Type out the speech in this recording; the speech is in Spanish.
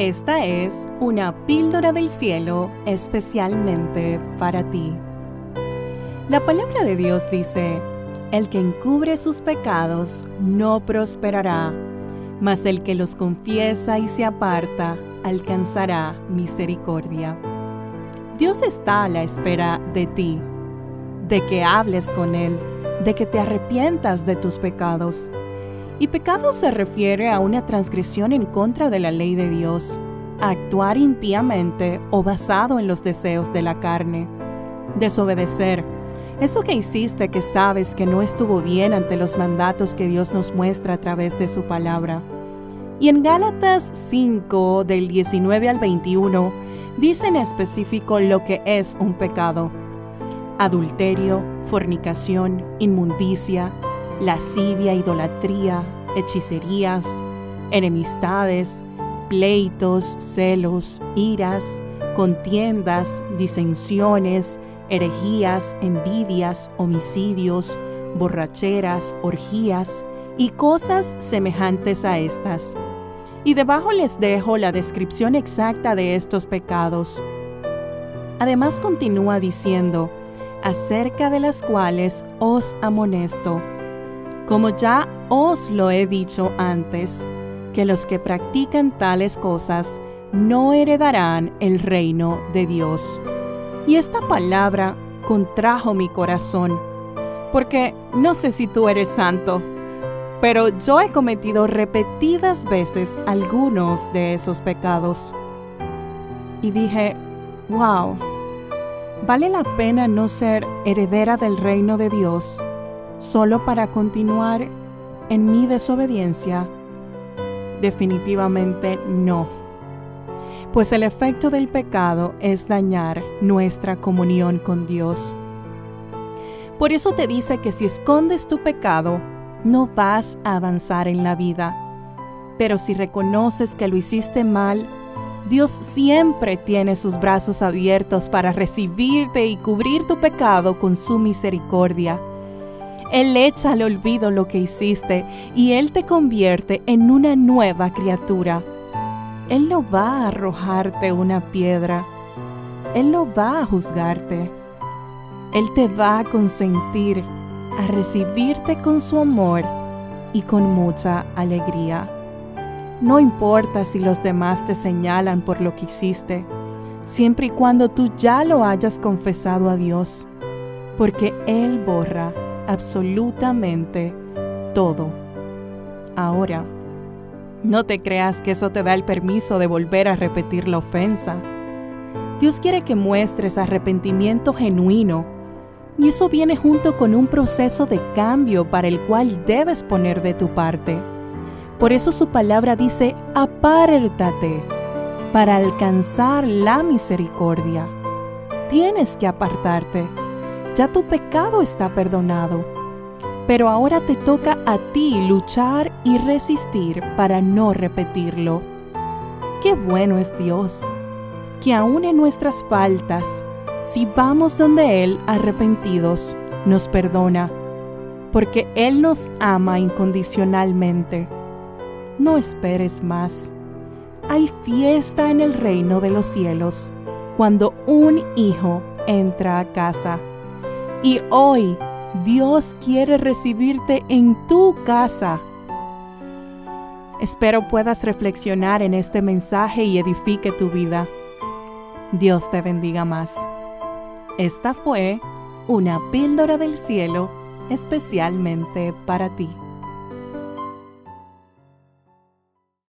Esta es una píldora del cielo especialmente para ti. La palabra de Dios dice, el que encubre sus pecados no prosperará, mas el que los confiesa y se aparta alcanzará misericordia. Dios está a la espera de ti, de que hables con Él, de que te arrepientas de tus pecados y pecado se refiere a una transgresión en contra de la ley de Dios, actuar impíamente o basado en los deseos de la carne. Desobedecer. Eso que hiciste que sabes que no estuvo bien ante los mandatos que Dios nos muestra a través de su palabra. Y en Gálatas 5, del 19 al 21, dice en específico lo que es un pecado. Adulterio, fornicación, inmundicia, lascivia, idolatría, hechicerías, enemistades, pleitos, celos, iras, contiendas, disensiones, herejías, envidias, homicidios, borracheras, orgías y cosas semejantes a estas. Y debajo les dejo la descripción exacta de estos pecados. Además continúa diciendo, acerca de las cuales os amonesto como ya os lo he dicho antes, que los que practican tales cosas no heredarán el reino de Dios. Y esta palabra contrajo mi corazón, porque no sé si tú eres santo, pero yo he cometido repetidas veces algunos de esos pecados. Y dije, wow, ¿vale la pena no ser heredera del reino de Dios? Solo para continuar en mi desobediencia? Definitivamente no. Pues el efecto del pecado es dañar nuestra comunión con Dios. Por eso te dice que si escondes tu pecado, no vas a avanzar en la vida. Pero si reconoces que lo hiciste mal, Dios siempre tiene sus brazos abiertos para recibirte y cubrir tu pecado con su misericordia él echa al olvido lo que hiciste y Él te convierte en una nueva criatura. Él no va a arrojarte una piedra. Él no va a juzgarte. Él te va a consentir, a recibirte con su amor y con mucha alegría. No importa si los demás te señalan por lo que hiciste, siempre y cuando tú ya lo hayas confesado a Dios, porque Él borra absolutamente todo. Ahora, no te creas que eso te da el permiso de volver a repetir la ofensa. Dios quiere que muestres arrepentimiento genuino y eso viene junto con un proceso de cambio para el cual debes poner de tu parte. Por eso su palabra dice, apártate para alcanzar la misericordia. Tienes que apartarte ya tu pecado está perdonado. Pero ahora te toca a ti luchar y resistir para no repetirlo. Qué bueno es Dios, que aun en nuestras faltas, si vamos donde Él arrepentidos, nos perdona, porque Él nos ama incondicionalmente. No esperes más. Hay fiesta en el reino de los cielos cuando un hijo entra a casa. Y hoy Dios quiere recibirte en tu casa. Espero puedas reflexionar en este mensaje y edifique tu vida. Dios te bendiga más. Esta fue una píldora del cielo especialmente para ti.